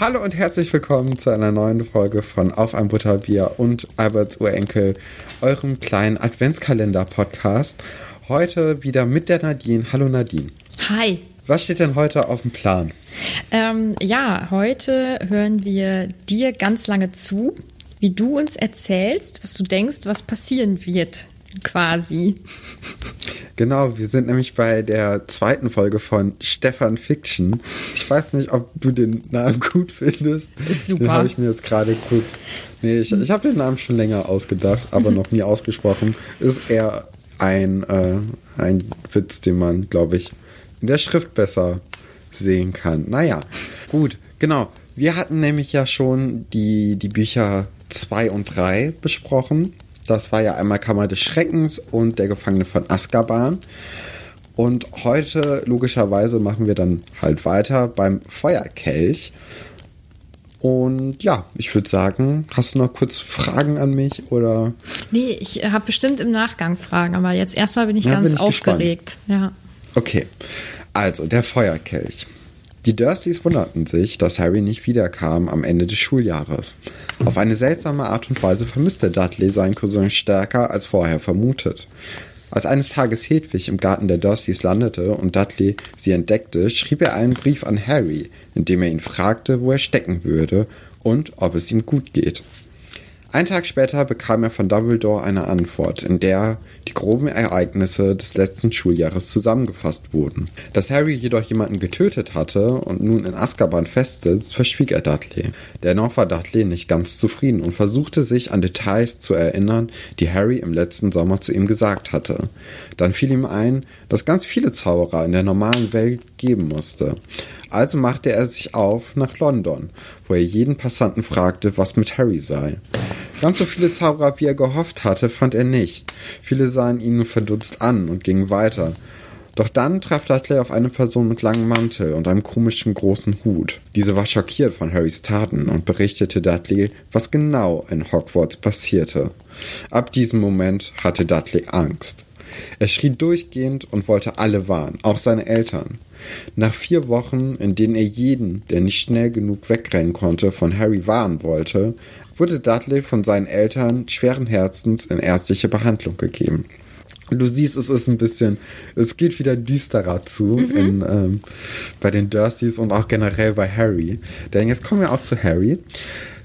Hallo und herzlich willkommen zu einer neuen Folge von Auf ein Butterbier und Alberts Urenkel, eurem kleinen Adventskalender-Podcast. Heute wieder mit der Nadine. Hallo Nadine. Hi. Was steht denn heute auf dem Plan? Ähm, ja, heute hören wir dir ganz lange zu, wie du uns erzählst, was du denkst, was passieren wird, quasi. Genau, wir sind nämlich bei der zweiten Folge von Stefan Fiction. Ich weiß nicht, ob du den Namen gut findest. Ist super. Den habe ich mir jetzt gerade kurz. Nee, ich, ich habe den Namen schon länger ausgedacht, aber mhm. noch nie ausgesprochen. Ist eher ein, äh, ein Witz, den man, glaube ich, in der Schrift besser sehen kann. Naja, gut, genau. Wir hatten nämlich ja schon die, die Bücher 2 und 3 besprochen. Das war ja einmal Kammer des Schreckens und der Gefangene von Azkaban. Und heute, logischerweise, machen wir dann halt weiter beim Feuerkelch. Und ja, ich würde sagen, hast du noch kurz Fragen an mich oder? Nee, ich habe bestimmt im Nachgang Fragen, aber jetzt erstmal bin ich ja, ganz bin ich aufgeregt. Ja. Okay, also der Feuerkelch. Die Dursleys wunderten sich, dass Harry nicht wiederkam am Ende des Schuljahres. Auf eine seltsame Art und Weise vermisste Dudley seinen Cousin stärker als vorher vermutet. Als eines Tages Hedwig im Garten der Dursleys landete und Dudley sie entdeckte, schrieb er einen Brief an Harry, in dem er ihn fragte, wo er stecken würde und ob es ihm gut geht. Ein Tag später bekam er von Dumbledore eine Antwort, in der die groben Ereignisse des letzten Schuljahres zusammengefasst wurden. Dass Harry jedoch jemanden getötet hatte und nun in Azkaban festsitzt, verschwieg er Dudley. Dennoch war Dudley nicht ganz zufrieden und versuchte sich an Details zu erinnern, die Harry im letzten Sommer zu ihm gesagt hatte. Dann fiel ihm ein, dass ganz viele Zauberer in der normalen Welt geben musste. Also machte er sich auf nach London, wo er jeden Passanten fragte, was mit Harry sei. Ganz so viele Zauberer, wie er gehofft hatte, fand er nicht. Viele sahen ihn nur verdutzt an und gingen weiter. Doch dann traf Dudley auf eine Person mit langem Mantel und einem komischen großen Hut. Diese war schockiert von Harrys Taten und berichtete Dudley, was genau in Hogwarts passierte. Ab diesem Moment hatte Dudley Angst. Er schrie durchgehend und wollte alle warnen, auch seine Eltern. Nach vier Wochen, in denen er jeden, der nicht schnell genug wegrennen konnte, von Harry warnen wollte, wurde Dudley von seinen Eltern schweren Herzens in ärztliche Behandlung gegeben. Du siehst, es ist ein bisschen, es geht wieder düsterer zu mhm. in, ähm, bei den Dursleys und auch generell bei Harry. Denn jetzt kommen wir auch zu Harry.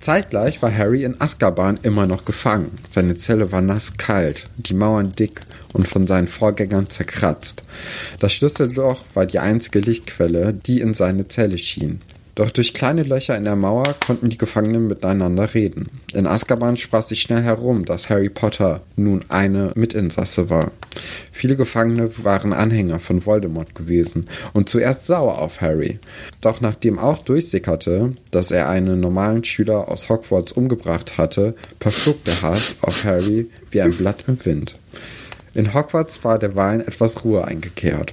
Zeitgleich war Harry in Azkaban immer noch gefangen. Seine Zelle war nasskalt, die Mauern dick und von seinen Vorgängern zerkratzt. Das Schlüsselloch war die einzige Lichtquelle, die in seine Zelle schien. Doch durch kleine Löcher in der Mauer konnten die Gefangenen miteinander reden. In Azkaban sprach sich schnell herum, dass Harry Potter nun eine Mitinsasse war. Viele Gefangene waren Anhänger von Voldemort gewesen und zuerst sauer auf Harry. Doch nachdem auch durchsickerte, dass er einen normalen Schüler aus Hogwarts umgebracht hatte, verflog der Hass auf Harry wie ein Blatt im Wind. In Hogwarts war derweilen etwas Ruhe eingekehrt.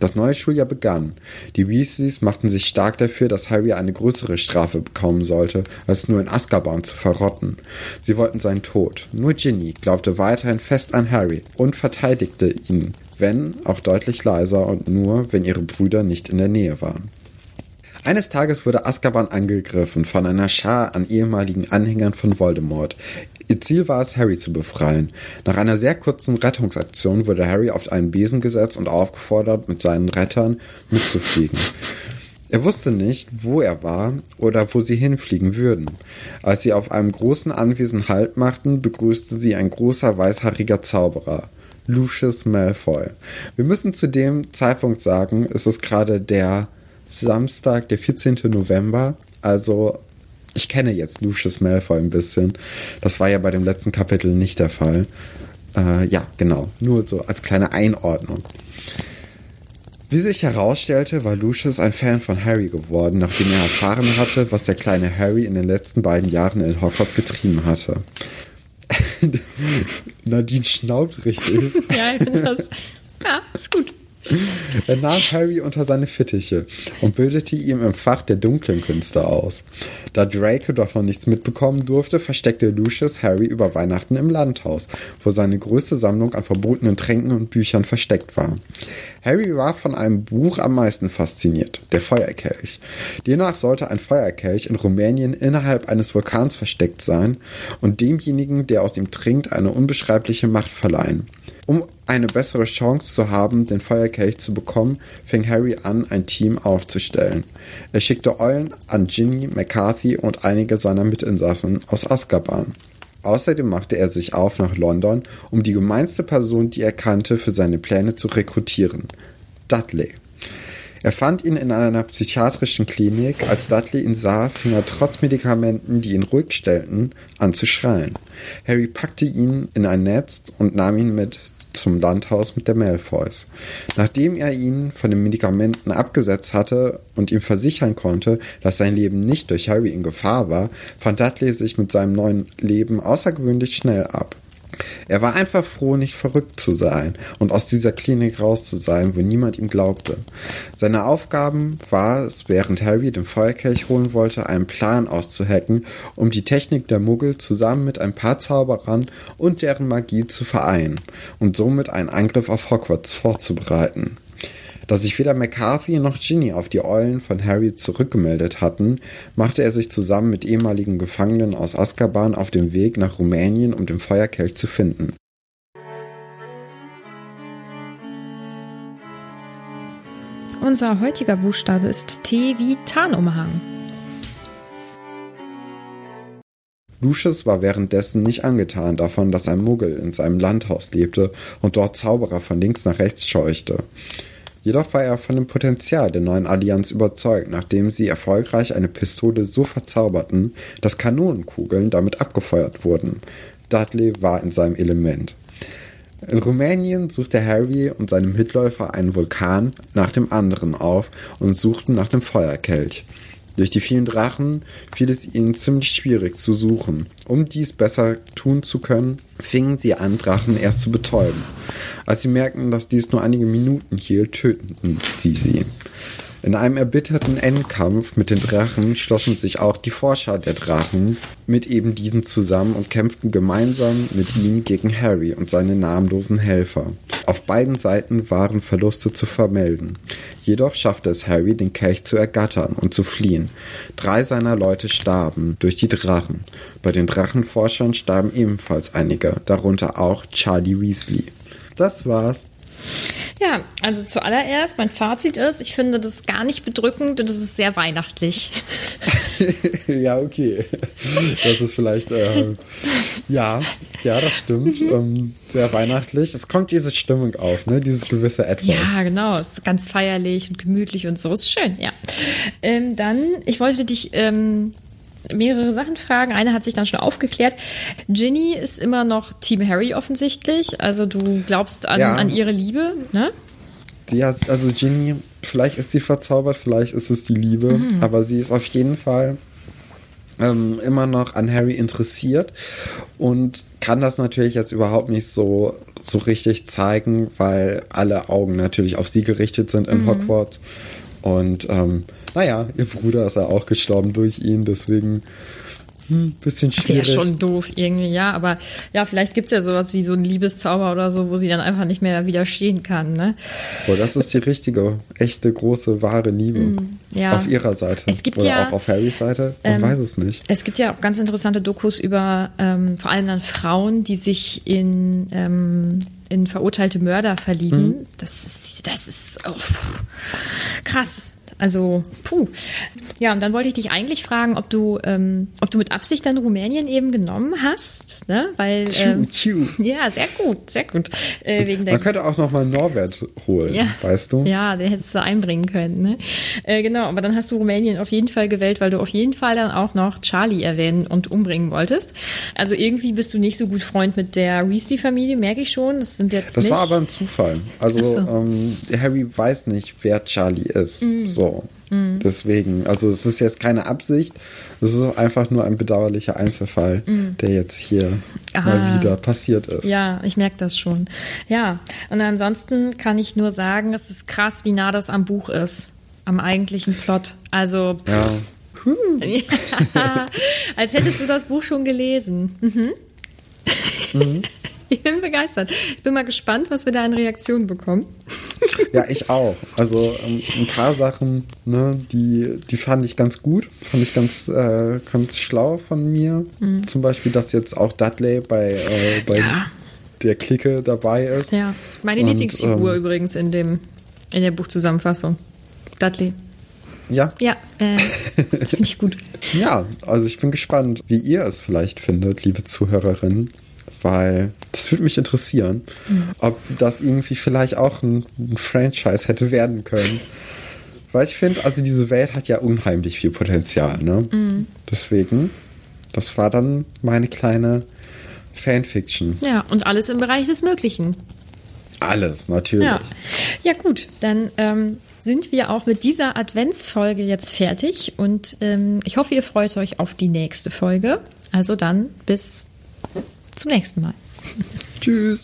Das neue Schuljahr begann. Die Weasleys machten sich stark dafür, dass Harry eine größere Strafe bekommen sollte, als nur in Azkaban zu verrotten. Sie wollten seinen Tod. Nur Ginny glaubte weiterhin fest an Harry und verteidigte ihn, wenn auch deutlich leiser und nur, wenn ihre Brüder nicht in der Nähe waren. Eines Tages wurde Azkaban angegriffen von einer Schar an ehemaligen Anhängern von Voldemort. Ihr Ziel war es, Harry zu befreien. Nach einer sehr kurzen Rettungsaktion wurde Harry auf einen Besen gesetzt und aufgefordert, mit seinen Rettern mitzufliegen. Er wusste nicht, wo er war oder wo sie hinfliegen würden. Als sie auf einem großen Anwesen Halt machten, begrüßte sie ein großer weißhaariger Zauberer. Lucius Malfoy. Wir müssen zu dem Zeitpunkt sagen, es ist gerade der Samstag, der 14. November, also ich kenne jetzt Lucius Malfoy ein bisschen. Das war ja bei dem letzten Kapitel nicht der Fall. Äh, ja, genau. Nur so als kleine Einordnung. Wie sich herausstellte, war Lucius ein Fan von Harry geworden, nachdem er erfahren hatte, was der kleine Harry in den letzten beiden Jahren in Hogwarts getrieben hatte. Nadine schnaubt richtig. ja, ich finde das. Ja, ist gut. Er nahm Harry unter seine Fittiche und bildete ihm im Fach der dunklen Künste aus. Da Draco davon nichts mitbekommen durfte, versteckte Lucius Harry über Weihnachten im Landhaus, wo seine größte Sammlung an verbotenen Tränken und Büchern versteckt war. Harry war von einem Buch am meisten fasziniert, der Feuerkelch. Demnach sollte ein Feuerkelch in Rumänien innerhalb eines Vulkans versteckt sein und demjenigen, der aus ihm trinkt, eine unbeschreibliche Macht verleihen. Um eine bessere Chance zu haben, den Feuerkelch zu bekommen, fing Harry an, ein Team aufzustellen. Er schickte Eulen an Ginny, McCarthy und einige seiner Mitinsassen aus Azkaban. Außerdem machte er sich auf nach London, um die gemeinste Person, die er kannte, für seine Pläne zu rekrutieren. Dudley. Er fand ihn in einer psychiatrischen Klinik. Als Dudley ihn sah, fing er trotz Medikamenten, die ihn ruhig stellten, an zu schreien. Harry packte ihn in ein Netz und nahm ihn mit zum Landhaus mit der Malfoys. Nachdem er ihn von den Medikamenten abgesetzt hatte und ihm versichern konnte, dass sein Leben nicht durch Harry in Gefahr war, fand Dudley sich mit seinem neuen Leben außergewöhnlich schnell ab. Er war einfach froh, nicht verrückt zu sein und aus dieser Klinik raus zu sein, wo niemand ihm glaubte. Seine Aufgaben war es, während Harry den Feuerkelch holen wollte, einen Plan auszuhacken, um die Technik der Muggel zusammen mit ein paar Zauberern und deren Magie zu vereinen und somit einen Angriff auf Hogwarts vorzubereiten. Da sich weder McCarthy noch Ginny auf die Eulen von Harry zurückgemeldet hatten, machte er sich zusammen mit ehemaligen Gefangenen aus Azkaban auf den Weg nach Rumänien, um den Feuerkelch zu finden. Unser heutiger Buchstabe ist T wie Tarnumhang. Lucius war währenddessen nicht angetan davon, dass ein Muggel in seinem Landhaus lebte und dort Zauberer von links nach rechts scheuchte. Jedoch war er von dem Potenzial der neuen Allianz überzeugt, nachdem sie erfolgreich eine Pistole so verzauberten, dass Kanonenkugeln damit abgefeuert wurden. Dudley war in seinem Element. In Rumänien suchte Harry und seine Mitläufer einen Vulkan nach dem anderen auf und suchten nach dem Feuerkelch. Durch die vielen Drachen fiel es ihnen ziemlich schwierig zu suchen. Um dies besser tun zu können, fingen sie an, Drachen erst zu betäuben. Als sie merkten, dass dies nur einige Minuten hielt, töteten sie sie. In einem erbitterten Endkampf mit den Drachen schlossen sich auch die Forscher der Drachen mit eben diesen zusammen und kämpften gemeinsam mit ihnen gegen Harry und seine namenlosen Helfer. Auf beiden Seiten waren Verluste zu vermelden. Jedoch schaffte es Harry, den Kelch zu ergattern und zu fliehen. Drei seiner Leute starben durch die Drachen. Bei den Drachenforschern starben ebenfalls einige, darunter auch Charlie Weasley. Das war's. Ja, also zuallererst, mein Fazit ist, ich finde das gar nicht bedrückend und es ist sehr weihnachtlich. ja, okay. Das ist vielleicht, äh, ja, ja, das stimmt. Mhm. Ähm, sehr weihnachtlich. Es kommt diese Stimmung auf, ne? Dieses gewisse Etwas. Ja, genau. Es ist ganz feierlich und gemütlich und so. Ist schön, ja. Ähm, dann, ich wollte dich ähm, mehrere Sachen fragen. Eine hat sich dann schon aufgeklärt. Ginny ist immer noch Team Harry offensichtlich. Also du glaubst an, ja. an ihre Liebe, ne? Ja, also Ginny, vielleicht ist sie verzaubert, vielleicht ist es die Liebe, mhm. aber sie ist auf jeden Fall ähm, immer noch an Harry interessiert und kann das natürlich jetzt überhaupt nicht so, so richtig zeigen, weil alle Augen natürlich auf sie gerichtet sind in mhm. Hogwarts. Und ähm, naja, ihr Bruder ist ja auch gestorben durch ihn, deswegen hm, bisschen schwierig. Der schon doof irgendwie, ja, aber ja, vielleicht gibt es ja sowas wie so einen Liebeszauber oder so, wo sie dann einfach nicht mehr widerstehen kann, ne? Boah, das ist die richtige, echte, große, wahre Liebe. Mm, ja. Auf ihrer Seite. Es gibt oder ja, auch auf Harrys Seite, man ähm, weiß es nicht. Es gibt ja auch ganz interessante Dokus über ähm, vor allem dann Frauen, die sich in ähm, in verurteilte Mörder verlieben. Mhm. Das ist, das ist oh, krass. Also, puh. Ja, und dann wollte ich dich eigentlich fragen, ob du, ähm, ob du mit Absicht dann Rumänien eben genommen hast, ne? Weil ähm, tschu, tschu. ja, sehr gut, sehr gut. Äh, wegen Man könnte auch noch mal Norbert holen, ja, weißt du? Ja, den hättest du einbringen können, ne? Äh, genau, aber dann hast du Rumänien auf jeden Fall gewählt, weil du auf jeden Fall dann auch noch Charlie erwähnen und umbringen wolltest. Also irgendwie bist du nicht so gut Freund mit der Weasley-Familie, merke ich schon. Das sind jetzt Das nicht. war aber ein Zufall. Also so. ähm, Harry weiß nicht, wer Charlie ist. Mhm. So. Mhm. Deswegen, also es ist jetzt keine Absicht, es ist einfach nur ein bedauerlicher Einzelfall, mhm. der jetzt hier Aha. mal wieder passiert ist. Ja, ich merke das schon. Ja, und ansonsten kann ich nur sagen, es ist krass, wie nah das am Buch ist, am eigentlichen Plot. Also, pff, ja. ja. als hättest du das Buch schon gelesen. Mhm. Mhm. Ich bin begeistert. Ich bin mal gespannt, was wir da an Reaktionen bekommen. Ja, ich auch. Also ähm, ein paar Sachen, ne, die, die fand ich ganz gut, fand ich ganz, äh, ganz schlau von mir. Mhm. Zum Beispiel, dass jetzt auch Dudley bei, äh, bei Ja. der Clique dabei ist. Ja, meine Und, Lieblingsfigur ähm, übrigens in dem in der Buchzusammenfassung. Dudley. Ja, Ja, äh, finde ich gut. ja, also ich bin gespannt, wie ihr es vielleicht findet, liebe Zuhörerinnen. Weil das würde mich interessieren, ob das irgendwie vielleicht auch ein, ein Franchise hätte werden können. Weil ich finde, also diese Welt hat ja unheimlich viel Potenzial, ne? Deswegen, das war dann meine kleine Fanfiction. Ja, und alles im Bereich des Möglichen. Alles, natürlich. Ja, ja gut, dann ähm, sind wir auch mit dieser Adventsfolge jetzt fertig und ähm, ich hoffe, ihr freut euch auf die nächste Folge. Also dann bis zum nächsten Mal. Tschüss.